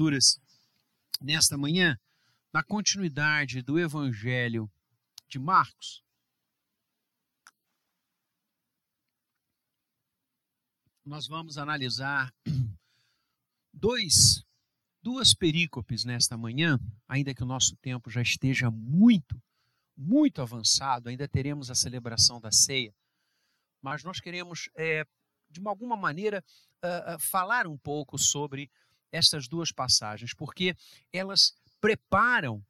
Escrituras nesta manhã, na continuidade do Evangelho de Marcos. Nós vamos analisar dois, duas perícopes nesta manhã, ainda que o nosso tempo já esteja muito, muito avançado, ainda teremos a celebração da ceia, mas nós queremos, é, de alguma maneira, uh, uh, falar um pouco sobre essas duas passagens, porque elas preparam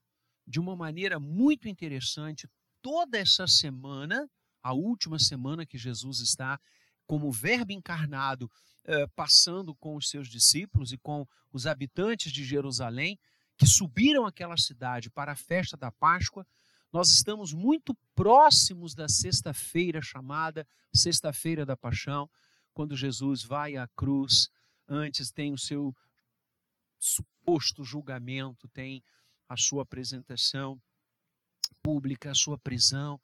de uma maneira muito interessante toda essa semana, a última semana que Jesus está como Verbo encarnado, eh, passando com os seus discípulos e com os habitantes de Jerusalém, que subiram aquela cidade para a festa da Páscoa. Nós estamos muito próximos da sexta-feira chamada Sexta-feira da Paixão, quando Jesus vai à cruz. Antes tem o seu suposto julgamento, tem a sua apresentação pública, a sua prisão.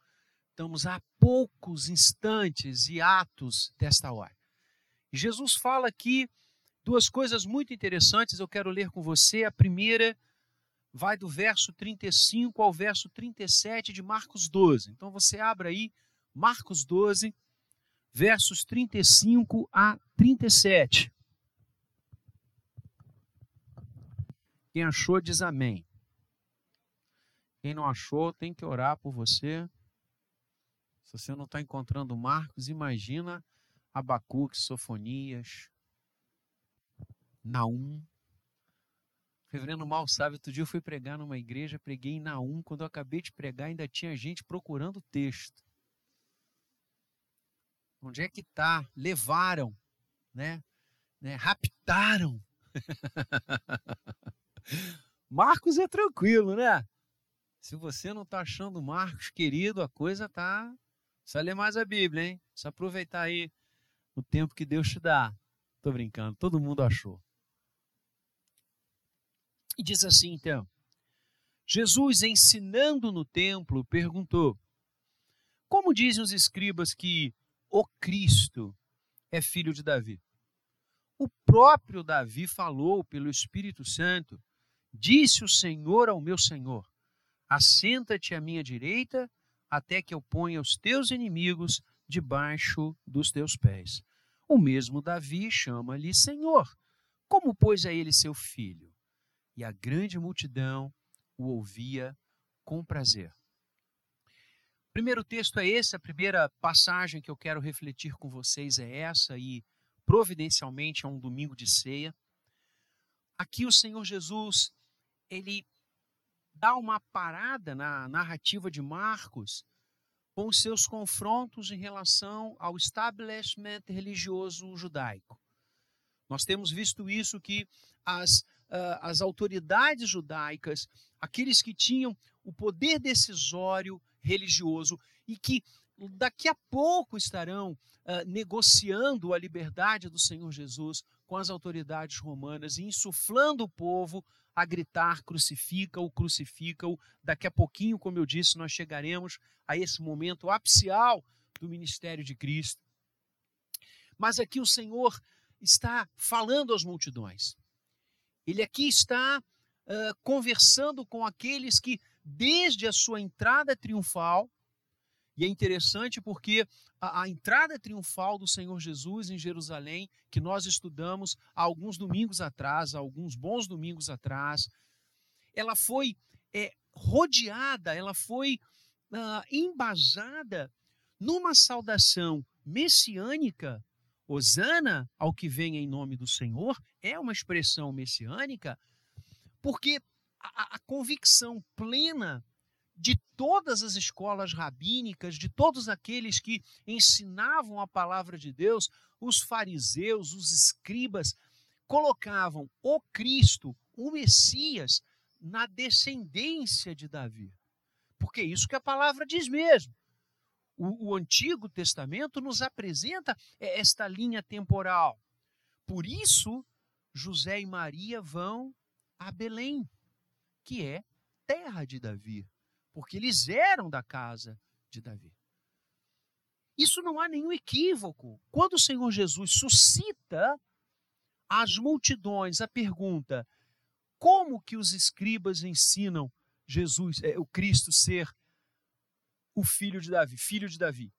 Estamos a poucos instantes e atos desta hora. Jesus fala aqui duas coisas muito interessantes, eu quero ler com você. A primeira vai do verso 35 ao verso 37 de Marcos 12. Então você abre aí Marcos 12, versos 35 a 37. Quem achou, diz amém. Quem não achou, tem que orar por você. Se você não está encontrando Marcos, imagina Abacuque, Sofonias, Naum. Reverendo Mal sabe, outro dia eu fui pregar numa igreja, preguei em Naum. Quando eu acabei de pregar, ainda tinha gente procurando o texto. Onde é que está? Levaram, né? né? Raptaram. Marcos é tranquilo, né? Se você não está achando Marcos querido, a coisa tá. Precisa ler mais a Bíblia, hein? Precisa aproveitar aí o tempo que Deus te dá. Tô brincando, todo mundo achou. E diz assim então: Jesus, ensinando no templo, perguntou: Como dizem os escribas que o Cristo é filho de Davi? O próprio Davi falou pelo Espírito Santo Disse o Senhor ao meu Senhor: Assenta-te à minha direita, até que eu ponha os teus inimigos debaixo dos teus pés. O mesmo Davi chama-lhe Senhor. Como, pois, é ele seu filho? E a grande multidão o ouvia com prazer. O primeiro texto é esse, a primeira passagem que eu quero refletir com vocês é essa, e providencialmente é um domingo de ceia. Aqui o Senhor Jesus ele dá uma parada na narrativa de Marcos com os seus confrontos em relação ao establishment religioso judaico. Nós temos visto isso que as, uh, as autoridades judaicas, aqueles que tinham o poder decisório religioso e que daqui a pouco estarão uh, negociando a liberdade do Senhor Jesus com as autoridades romanas e insuflando o povo a gritar: crucifica-o, crucifica-o. Daqui a pouquinho, como eu disse, nós chegaremos a esse momento apicial do ministério de Cristo. Mas aqui o Senhor está falando às multidões. Ele aqui está uh, conversando com aqueles que, desde a sua entrada triunfal, e é interessante porque a, a, entrada triunfal do Senhor Jesus em Jerusalém, que nós estudamos há alguns domingos atrás, há alguns bons domingos atrás, ela foi é, rodeada, ela foi uh, embasada numa saudação messiânica. Osana ao que vem em nome do Senhor é uma expressão messiânica, porque a, a convicção plena de todas as escolas rabínicas, de todos aqueles que ensinavam a palavra de Deus, os fariseus, os escribas, colocavam o Cristo, o Messias, na descendência de Davi. Porque é isso que a palavra diz mesmo. O, o Antigo Testamento nos apresenta esta linha temporal. Por isso, José e Maria vão a Belém, que é terra de Davi porque eles eram da casa de Davi. Isso não há nenhum equívoco. Quando o Senhor Jesus suscita às multidões a pergunta: como que os escribas ensinam Jesus, é, o Cristo ser o filho de Davi, filho de Davi.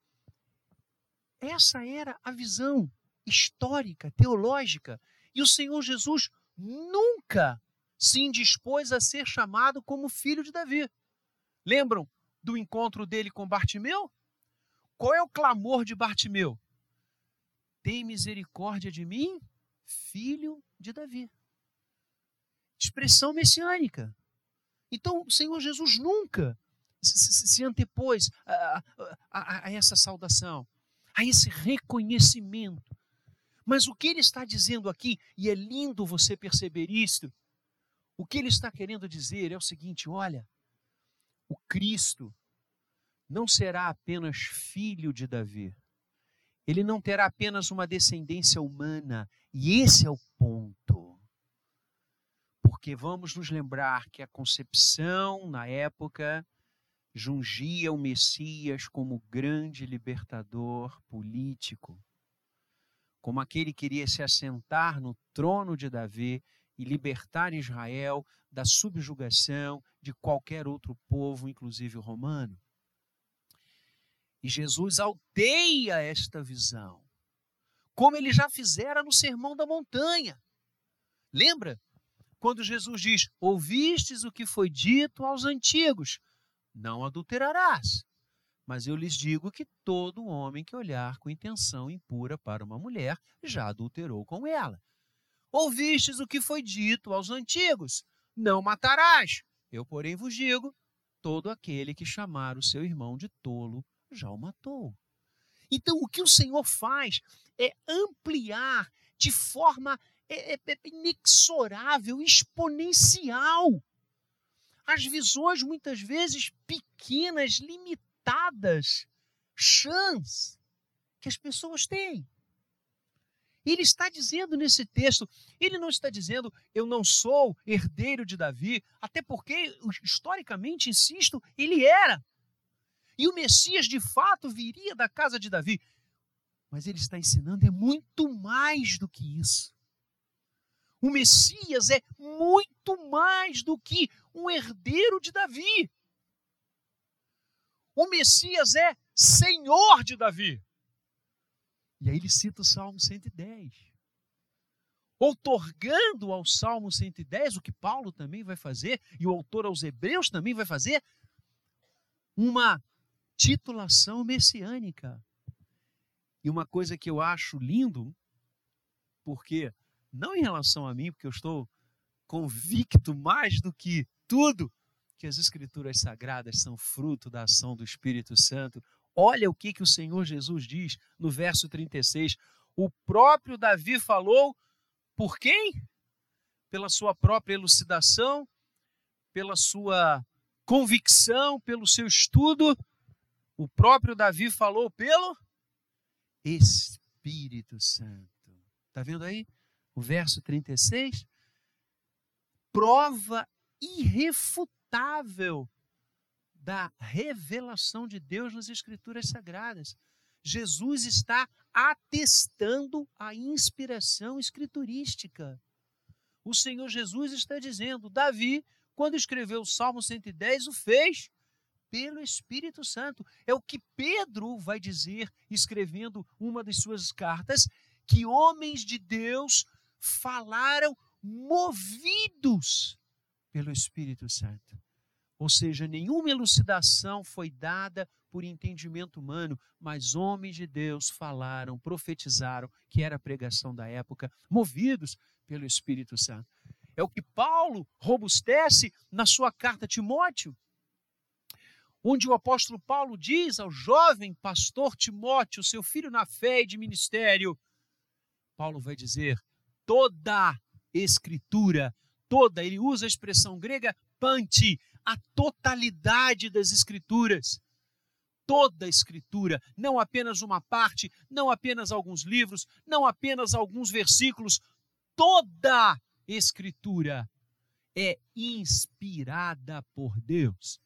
Essa era a visão histórica, teológica, e o Senhor Jesus nunca se indispôs a ser chamado como filho de Davi. Lembram do encontro dele com Bartimeu? Qual é o clamor de Bartimeu? Tem misericórdia de mim, filho de Davi. Expressão messiânica. Então, o Senhor Jesus nunca se, antepôs a, a, a essa saudação, a esse reconhecimento. Mas o que ele está dizendo aqui, e é lindo você perceber isto, o que ele está querendo dizer é o seguinte: olha, o Cristo não será apenas filho de Davi, ele não terá apenas uma descendência humana, e esse é o ponto. Porque vamos nos lembrar que a concepção na época jungia o Messias como grande libertador político, como aquele que queria se assentar no trono de Davi e libertar Israel da subjugação de qualquer outro povo, inclusive o romano. E Jesus alteia esta visão, como ele já fizera no Sermão da Montanha. Lembra? Quando Jesus diz: Ouvistes o que foi dito aos antigos, não adulterarás. Mas eu lhes digo que todo homem que olhar com intenção impura para uma mulher já adulterou com ela. Ouvistes o que foi dito aos antigos: Não matarás. Eu, porém, vos digo: todo aquele que chamar o seu irmão de tolo já o matou. Então, o que o Senhor faz é ampliar de forma é, é, é inexorável, exponencial as visões muitas vezes pequenas, limitadas, chãs que as pessoas têm. Ele está dizendo nesse texto, ele não está dizendo eu não sou herdeiro de Davi, até porque, historicamente, insisto, ele era. E o Messias de fato viria da casa de Davi. Mas ele está ensinando é muito mais do que isso. O Messias é muito mais do que um herdeiro de Davi. O Messias é Senhor de Davi. E aí ele cita o Salmo 110. Outorgando ao Salmo 110, o que Paulo também vai fazer, e o autor aos Hebreus também vai fazer, uma titulação messiânica. E uma coisa que eu acho lindo, porque, não em relação a mim, porque eu estou convicto mais do que tudo que as escrituras sagradas são fruto da ação do Espírito Santo. Olha o que, que o Senhor Jesus diz no verso 36. O próprio Davi falou por quem? Pela sua própria elucidação, pela sua convicção, pelo seu estudo. O próprio Davi falou pelo Espírito Santo. Está vendo aí? O verso 36. Prova irrefutável da revelação de Deus nas Escrituras Sagradas. Jesus está atestando a inspiração escriturística. O Senhor Jesus está dizendo: Davi, quando escreveu o Salmo 110, o fez pelo Espírito Santo. É o que Pedro vai dizer, escrevendo uma das suas cartas, que homens de Deus falaram movidos pelo Espírito Santo. Ou seja, nenhuma elucidação foi dada por entendimento humano, mas homens de Deus falaram, profetizaram, que era a pregação da época, movidos pelo Espírito Santo. É o que Paulo robustece na sua carta a Timóteo, onde o apóstolo Paulo diz ao jovem pastor Timóteo, seu filho na fé e de ministério, Paulo vai dizer: toda escritura toda, ele usa a expressão grega panti, a totalidade das escrituras. Toda a escritura, não apenas uma parte, não apenas alguns livros, não apenas alguns versículos, toda escritura é inspirada por Deus.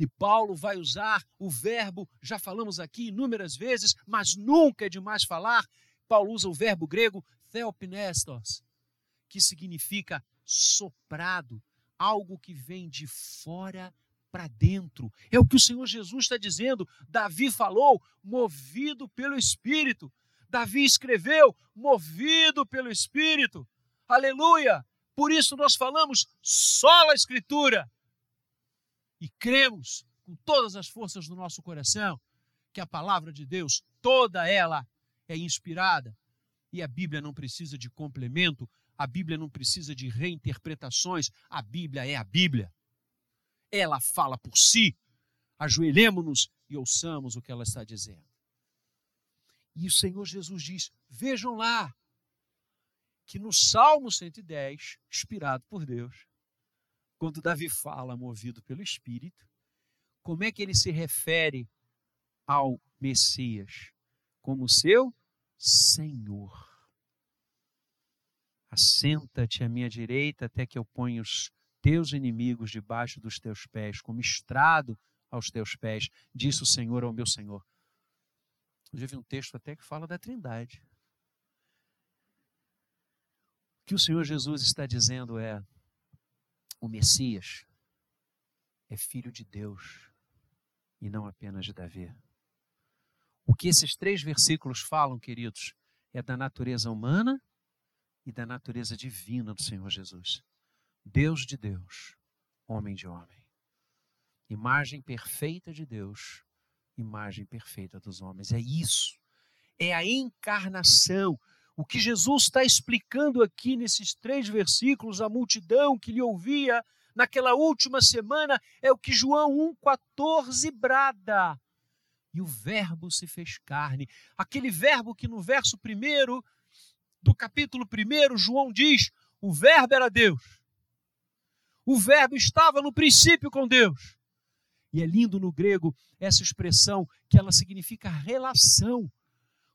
E Paulo vai usar o verbo, já falamos aqui inúmeras vezes, mas nunca é demais falar. Paulo usa o verbo grego theopnestos, que significa soprado, algo que vem de fora para dentro. É o que o Senhor Jesus está dizendo. Davi falou, movido pelo Espírito. Davi escreveu, movido pelo Espírito. Aleluia! Por isso nós falamos só a Escritura. E cremos com todas as forças do nosso coração que a palavra de Deus, toda ela é inspirada. E a Bíblia não precisa de complemento, a Bíblia não precisa de reinterpretações, a Bíblia é a Bíblia. Ela fala por si. Ajoelhemos-nos e ouçamos o que ela está dizendo. E o Senhor Jesus diz: Vejam lá, que no Salmo 110, inspirado por Deus, quando Davi fala movido pelo Espírito, como é que ele se refere ao Messias? Como seu Senhor. Assenta-te à minha direita até que eu ponha os teus inimigos debaixo dos teus pés, como estrado aos teus pés, disse o Senhor ao meu Senhor. Eu vi um texto até que fala da Trindade. O que o Senhor Jesus está dizendo é: o Messias é filho de Deus e não apenas de Davi. O que esses três versículos falam, queridos, é da natureza humana e da natureza divina do Senhor Jesus. Deus de Deus, homem de homem. Imagem perfeita de Deus, imagem perfeita dos homens. É isso. É a encarnação o que Jesus está explicando aqui nesses três versículos, a multidão que lhe ouvia naquela última semana, é o que João 1,14 brada. E o Verbo se fez carne. Aquele verbo que no verso primeiro do capítulo 1, João diz: o Verbo era Deus. O Verbo estava no princípio com Deus. E é lindo no grego essa expressão que ela significa relação.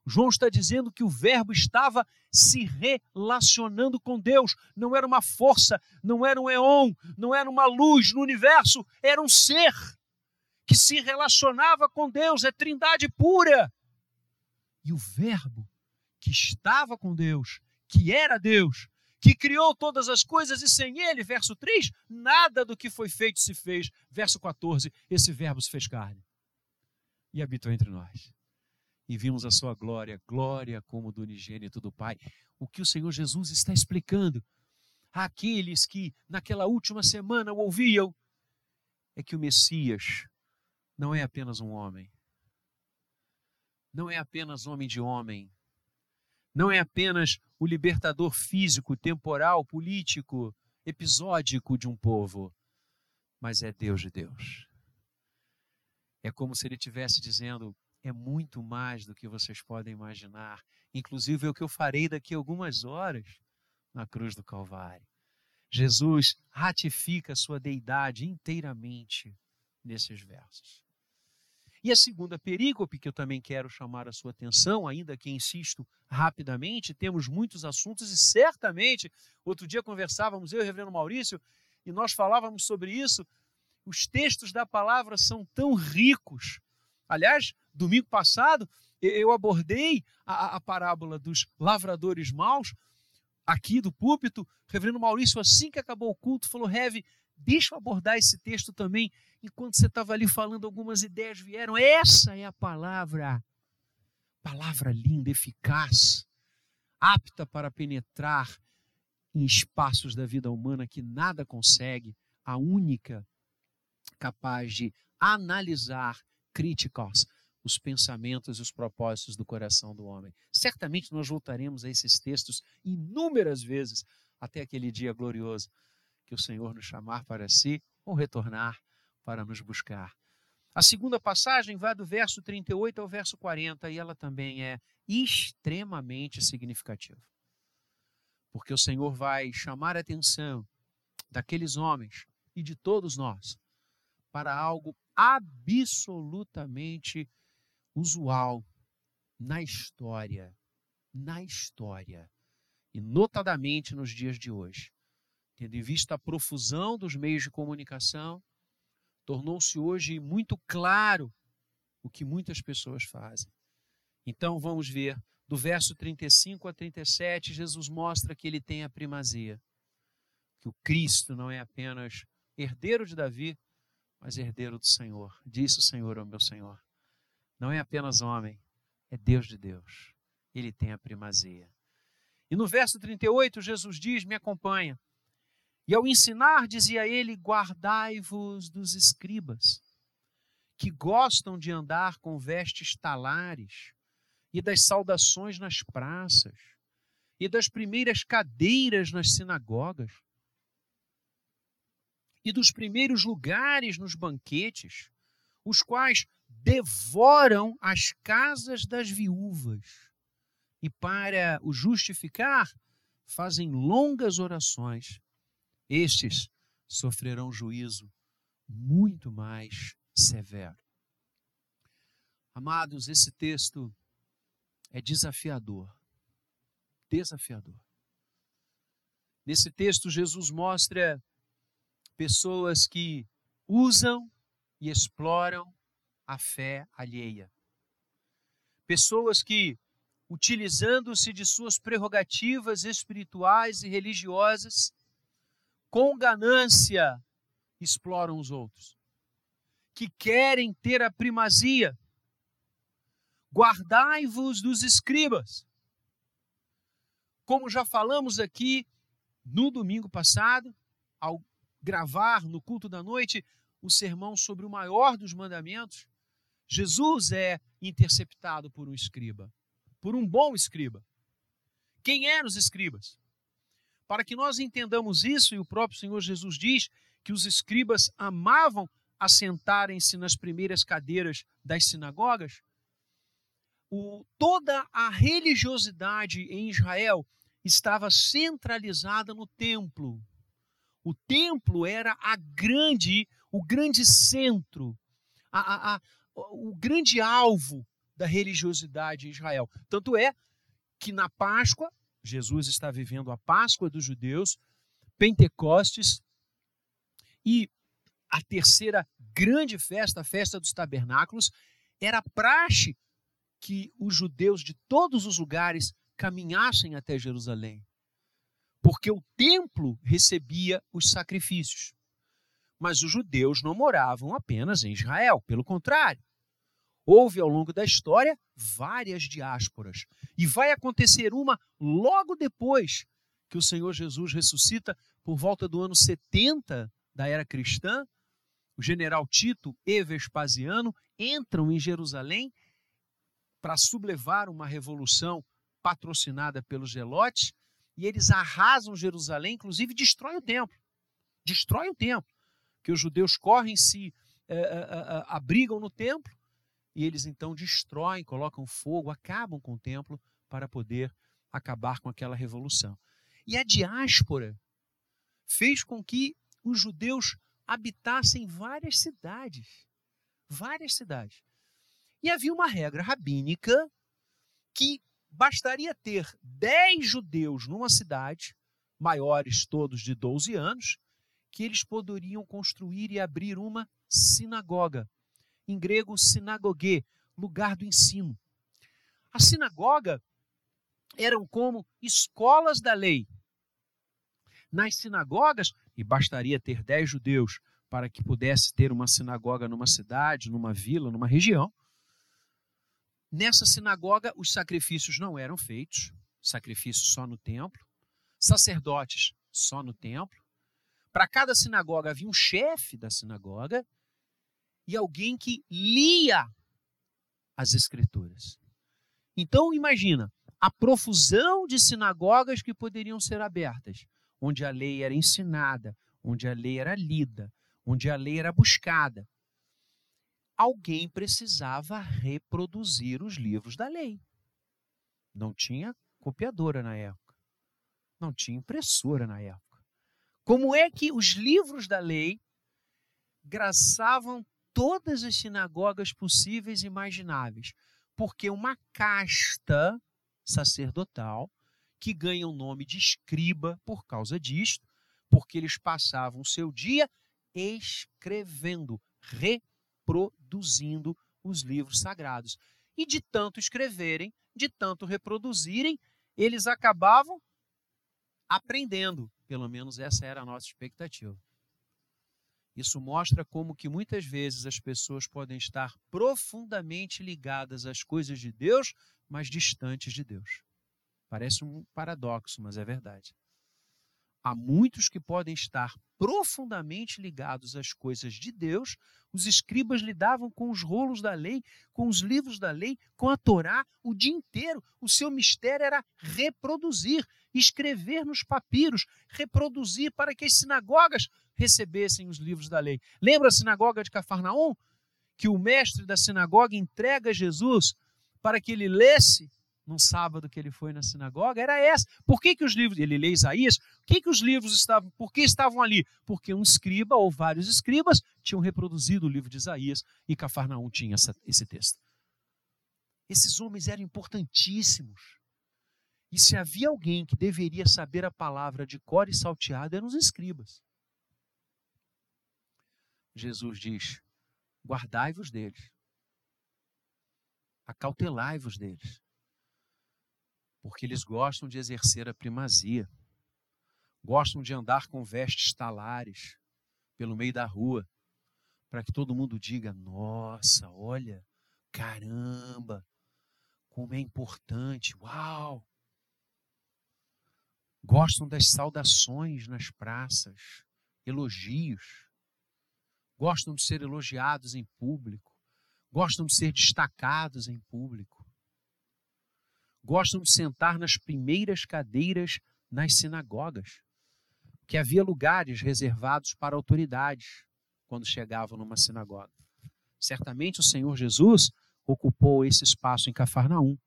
João está dizendo que o Verbo estava se relacionando com Deus. Não era uma força, não era um eon, não era uma luz no universo, era um ser que se relacionava com Deus, é trindade pura. E o Verbo que estava com Deus, que era Deus, que criou todas as coisas e sem ele, verso 3, nada do que foi feito se fez. Verso 14, esse Verbo se fez carne e habitou entre nós e vimos a sua glória, glória como do unigênito do Pai. O que o Senhor Jesus está explicando àqueles que naquela última semana o ouviam é que o Messias não é apenas um homem, não é apenas homem de homem, não é apenas o libertador físico, temporal, político, episódico de um povo, mas é Deus de Deus. É como se ele estivesse dizendo: é muito mais do que vocês podem imaginar. Inclusive é o que eu farei daqui a algumas horas na cruz do Calvário. Jesus ratifica sua deidade inteiramente nesses versos. E a segunda perícope que eu também quero chamar a sua atenção, ainda que insisto rapidamente, temos muitos assuntos e certamente, outro dia conversávamos eu e o reverendo Maurício, e nós falávamos sobre isso, os textos da palavra são tão ricos. Aliás, domingo passado, eu abordei a, a parábola dos lavradores maus, aqui do púlpito. O reverendo Maurício, assim que acabou o culto, falou: Reve, deixa eu abordar esse texto também. Enquanto você estava ali falando, algumas ideias vieram. Essa é a palavra. Palavra linda, eficaz, apta para penetrar em espaços da vida humana que nada consegue, a única capaz de analisar críticos os pensamentos e os propósitos do coração do homem. Certamente nós voltaremos a esses textos inúmeras vezes até aquele dia glorioso que o Senhor nos chamar para si ou retornar para nos buscar. A segunda passagem vai do verso 38 ao verso 40 e ela também é extremamente significativa. Porque o Senhor vai chamar a atenção daqueles homens e de todos nós para algo absolutamente usual na história, na história, e notadamente nos dias de hoje. Tendo em vista a profusão dos meios de comunicação, tornou-se hoje muito claro o que muitas pessoas fazem. Então vamos ver do verso 35 a 37, Jesus mostra que ele tem a primazia. Que o Cristo não é apenas herdeiro de Davi, mas herdeiro do Senhor. Disse o Senhor ao meu Senhor. Não é apenas homem, é Deus de Deus. Ele tem a primazia. E no verso 38, Jesus diz: Me acompanha. E ao ensinar, dizia ele: Guardai-vos dos escribas, que gostam de andar com vestes talares e das saudações nas praças, e das primeiras cadeiras nas sinagogas, e dos primeiros lugares nos banquetes, os quais devoram as casas das viúvas, e para o justificar, fazem longas orações. Estes sofrerão juízo muito mais severo. Amados, esse texto é desafiador. Desafiador. Nesse texto, Jesus mostra pessoas que usam e exploram a fé alheia. Pessoas que, utilizando-se de suas prerrogativas espirituais e religiosas, com ganância exploram os outros, que querem ter a primazia guardai-vos dos escribas. Como já falamos aqui no domingo passado, ao gravar no culto da noite o sermão sobre o maior dos mandamentos, Jesus é interceptado por um escriba, por um bom escriba. Quem eram os escribas? Para que nós entendamos isso, e o próprio Senhor Jesus diz que os escribas amavam assentarem-se nas primeiras cadeiras das sinagogas, o, toda a religiosidade em Israel estava centralizada no templo. O templo era a grande, o grande centro, a, a, a, o grande alvo da religiosidade em Israel. Tanto é que na Páscoa, Jesus está vivendo a Páscoa dos judeus, Pentecostes e a terceira grande festa, a festa dos tabernáculos, era praxe que os judeus de todos os lugares caminhassem até Jerusalém, porque o templo recebia os sacrifícios. Mas os judeus não moravam apenas em Israel, pelo contrário. Houve ao longo da história várias diásporas, e vai acontecer uma logo depois que o Senhor Jesus ressuscita, por volta do ano 70 da era cristã. O general Tito e Vespasiano entram em Jerusalém para sublevar uma revolução patrocinada pelos zelotes, e eles arrasam Jerusalém, inclusive destrói o templo. Destrói o templo. Que os judeus correm, se é, é, abrigam no templo, e eles então destroem, colocam fogo, acabam com o templo para poder acabar com aquela revolução. E a diáspora fez com que os judeus habitassem várias cidades. Várias cidades. E havia uma regra rabínica que bastaria ter 10 judeus numa cidade, maiores todos de 12 anos, que eles poderiam construir e abrir uma sinagoga. Em grego, sinagogue, lugar do ensino. A sinagoga eram como escolas da lei. Nas sinagogas, e bastaria ter 10 judeus para que pudesse ter uma sinagoga numa cidade, numa vila, numa região, Nessa sinagoga, os sacrifícios não eram feitos, sacrifício só no templo, sacerdotes só no templo. Para cada sinagoga havia um chefe da sinagoga e alguém que lia as escrituras. Então, imagina a profusão de sinagogas que poderiam ser abertas, onde a lei era ensinada, onde a lei era lida, onde a lei era buscada alguém precisava reproduzir os livros da lei. Não tinha copiadora na época. Não tinha impressora na época. Como é que os livros da lei graçavam todas as sinagogas possíveis e imagináveis? Porque uma casta sacerdotal que ganha o nome de escriba por causa disto, porque eles passavam o seu dia escrevendo, reproduzindo os livros sagrados. E de tanto escreverem, de tanto reproduzirem, eles acabavam aprendendo. Pelo menos essa era a nossa expectativa. Isso mostra como que muitas vezes as pessoas podem estar profundamente ligadas às coisas de Deus, mas distantes de Deus. Parece um paradoxo, mas é verdade. Há muitos que podem estar profundamente ligados às coisas de Deus. Os escribas lidavam com os rolos da lei, com os livros da lei, com a Torá o dia inteiro. O seu mistério era reproduzir, escrever nos papiros, reproduzir para que as sinagogas recebessem os livros da lei. Lembra a sinagoga de Cafarnaum? Que o mestre da sinagoga entrega Jesus para que ele lesse num sábado que ele foi na sinagoga era essa. Por que, que os livros, ele lê Isaías, por que, que os livros estavam, por que estavam ali? Porque um escriba ou vários escribas tinham reproduzido o livro de Isaías e Cafarnaum tinha essa, esse texto. Esses homens eram importantíssimos. E se havia alguém que deveria saber a palavra de cor e salteado, eram os escribas. Jesus diz: guardai-vos deles, acautelai-vos deles porque eles gostam de exercer a primazia, gostam de andar com vestes talares pelo meio da rua, para que todo mundo diga: nossa, olha, caramba, como é importante, uau! Gostam das saudações nas praças, elogios, gostam de ser elogiados em público, gostam de ser destacados em público gostam de sentar nas primeiras cadeiras nas sinagogas, que havia lugares reservados para autoridades quando chegavam numa sinagoga. Certamente o Senhor Jesus ocupou esse espaço em Cafarnaum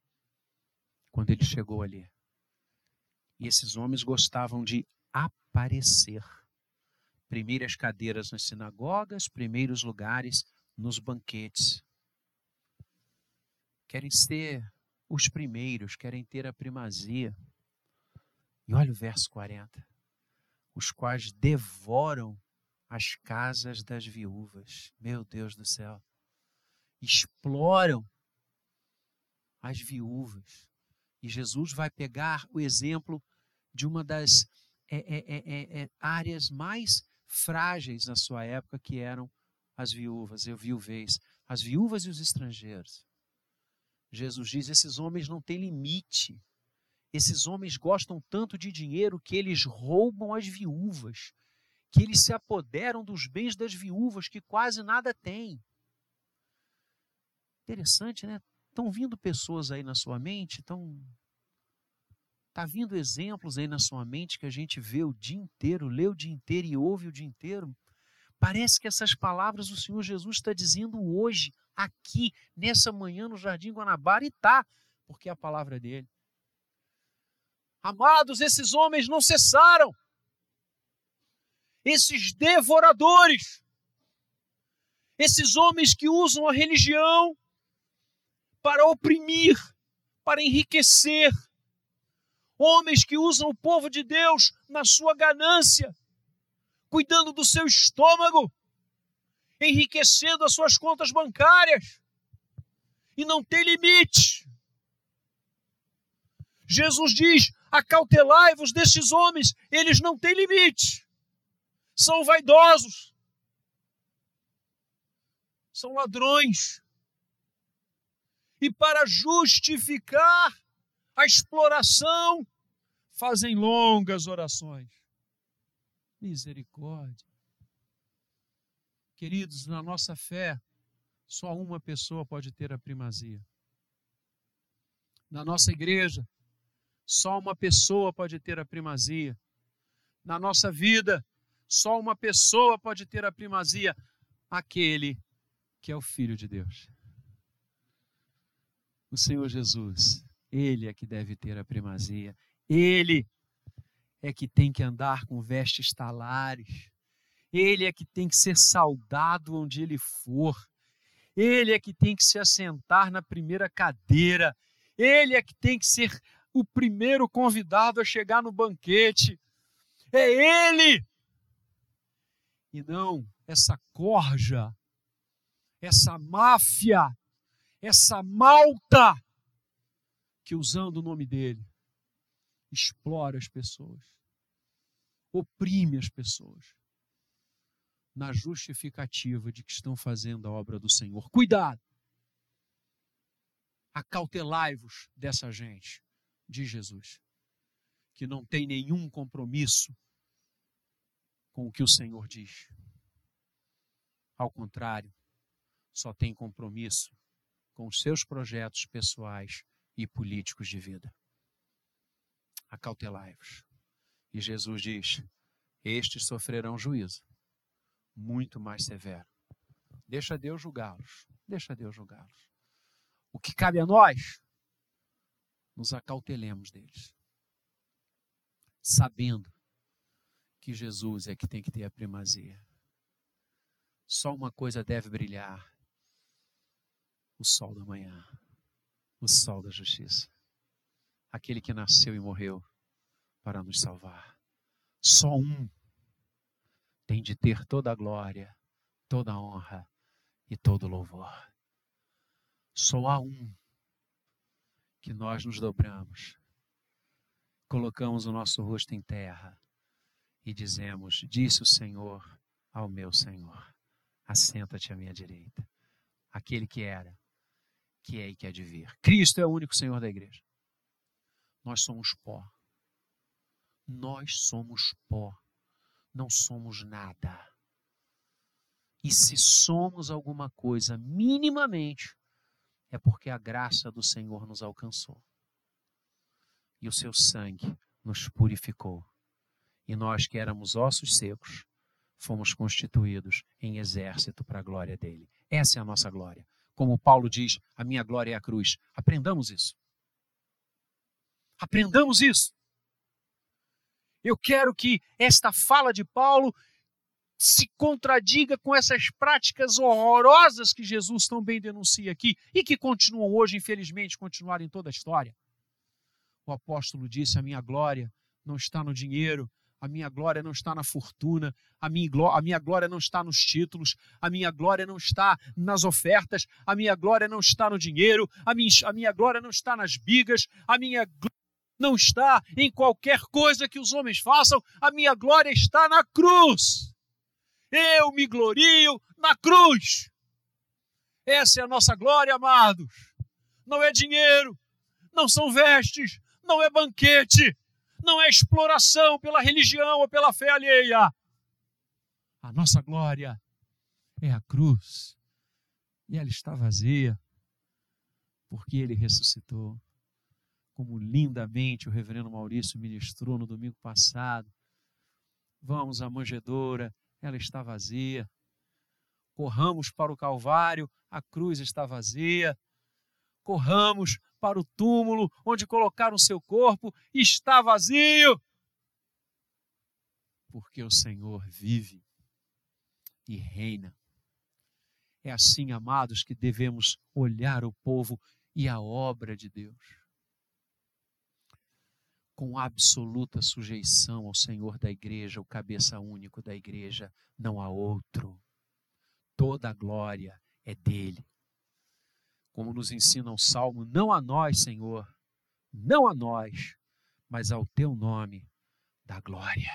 quando ele chegou ali. E esses homens gostavam de aparecer. Primeiras cadeiras nas sinagogas, primeiros lugares nos banquetes. Querem ser os primeiros querem ter a primazia. E olha o verso 40. Os quais devoram as casas das viúvas. Meu Deus do céu. Exploram as viúvas. E Jesus vai pegar o exemplo de uma das é, é, é, é áreas mais frágeis na sua época, que eram as viúvas, eu viuvez, as viúvas e os estrangeiros. Jesus diz: esses homens não têm limite. Esses homens gostam tanto de dinheiro que eles roubam as viúvas, que eles se apoderam dos bens das viúvas que quase nada têm. Interessante, né? Estão vindo pessoas aí na sua mente, estão. Está vindo exemplos aí na sua mente que a gente vê o dia inteiro, lê o dia inteiro e ouve o dia inteiro. Parece que essas palavras o Senhor Jesus está dizendo hoje, aqui, nessa manhã no Jardim Guanabara, e está, porque é a palavra dele. Amados, esses homens não cessaram. Esses devoradores, esses homens que usam a religião para oprimir, para enriquecer, homens que usam o povo de Deus na sua ganância, cuidando do seu estômago, enriquecendo as suas contas bancárias, e não tem limite. Jesus diz: acautelai-vos destes homens, eles não têm limite, são vaidosos, são ladrões, e para justificar a exploração, fazem longas orações. Misericórdia. Queridos, na nossa fé, só uma pessoa pode ter a primazia. Na nossa igreja, só uma pessoa pode ter a primazia. Na nossa vida, só uma pessoa pode ter a primazia: aquele que é o Filho de Deus. O Senhor Jesus, Ele é que deve ter a primazia. Ele é que tem que andar com vestes talares. Ele é que tem que ser saudado onde ele for. Ele é que tem que se assentar na primeira cadeira. Ele é que tem que ser o primeiro convidado a chegar no banquete. É ele! E não essa corja, essa máfia, essa malta que, usando o nome dele, explora as pessoas, oprime as pessoas, na justificativa de que estão fazendo a obra do Senhor. Cuidado! Acautelai-vos dessa gente, diz Jesus, que não tem nenhum compromisso com o que o Senhor diz. Ao contrário, só tem compromisso com os seus projetos pessoais e políticos de vida. Acautelai-vos. E Jesus diz: Estes sofrerão juízo muito mais severo. Deixa Deus julgá-los. Deixa Deus julgá-los. O que cabe a nós, nos acautelemos deles, sabendo que Jesus é que tem que ter a primazia. Só uma coisa deve brilhar: o sol da manhã, o sol da justiça. Aquele que nasceu e morreu para nos salvar. Só um tem de ter toda a glória, toda a honra e todo o louvor. Só há um que nós nos dobramos, colocamos o nosso rosto em terra e dizemos: Disse o Senhor ao meu Senhor: Assenta-te à minha direita. Aquele que era, que é e que há de vir. Cristo é o único Senhor da igreja. Nós somos pó. Nós somos pó. Não somos nada. E se somos alguma coisa minimamente, é porque a graça do Senhor nos alcançou. E o seu sangue nos purificou. E nós que éramos ossos secos, fomos constituídos em exército para a glória dele. Essa é a nossa glória. Como Paulo diz, a minha glória é a cruz. Aprendamos isso. Aprendamos isso. Eu quero que esta fala de Paulo se contradiga com essas práticas horrorosas que Jesus tão bem denuncia aqui e que continuam hoje, infelizmente, continuaram em toda a história. O apóstolo disse: A minha glória não está no dinheiro, a minha glória não está na fortuna, a minha, glória, a minha glória não está nos títulos, a minha glória não está nas ofertas, a minha glória não está no dinheiro, a minha, a minha glória não está nas bigas, a minha glória não está em qualquer coisa que os homens façam, a minha glória está na cruz. Eu me glorio na cruz. Essa é a nossa glória, amados. Não é dinheiro, não são vestes, não é banquete, não é exploração pela religião ou pela fé alheia. A nossa glória é a cruz. E ela está vazia, porque ele ressuscitou. Como lindamente o reverendo Maurício ministrou no domingo passado. Vamos à manjedoura, ela está vazia. Corramos para o Calvário, a cruz está vazia. Corramos para o túmulo onde colocaram seu corpo, está vazio. Porque o Senhor vive e reina. É assim, amados, que devemos olhar o povo e a obra de Deus com absoluta sujeição ao Senhor da igreja, o cabeça único da igreja, não há outro. Toda a glória é dele. Como nos ensina o salmo, não a nós, Senhor, não a nós, mas ao teu nome da glória.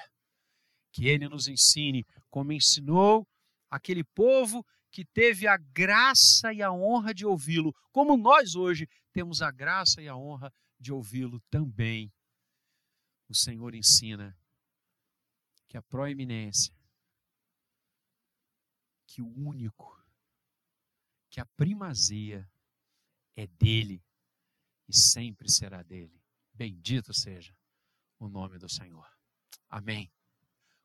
Que ele nos ensine como ensinou aquele povo que teve a graça e a honra de ouvi-lo, como nós hoje temos a graça e a honra de ouvi-lo também o Senhor ensina que a proeminência, que o único, que a primazia é dele e sempre será dele. Bendito seja o nome do Senhor. Amém.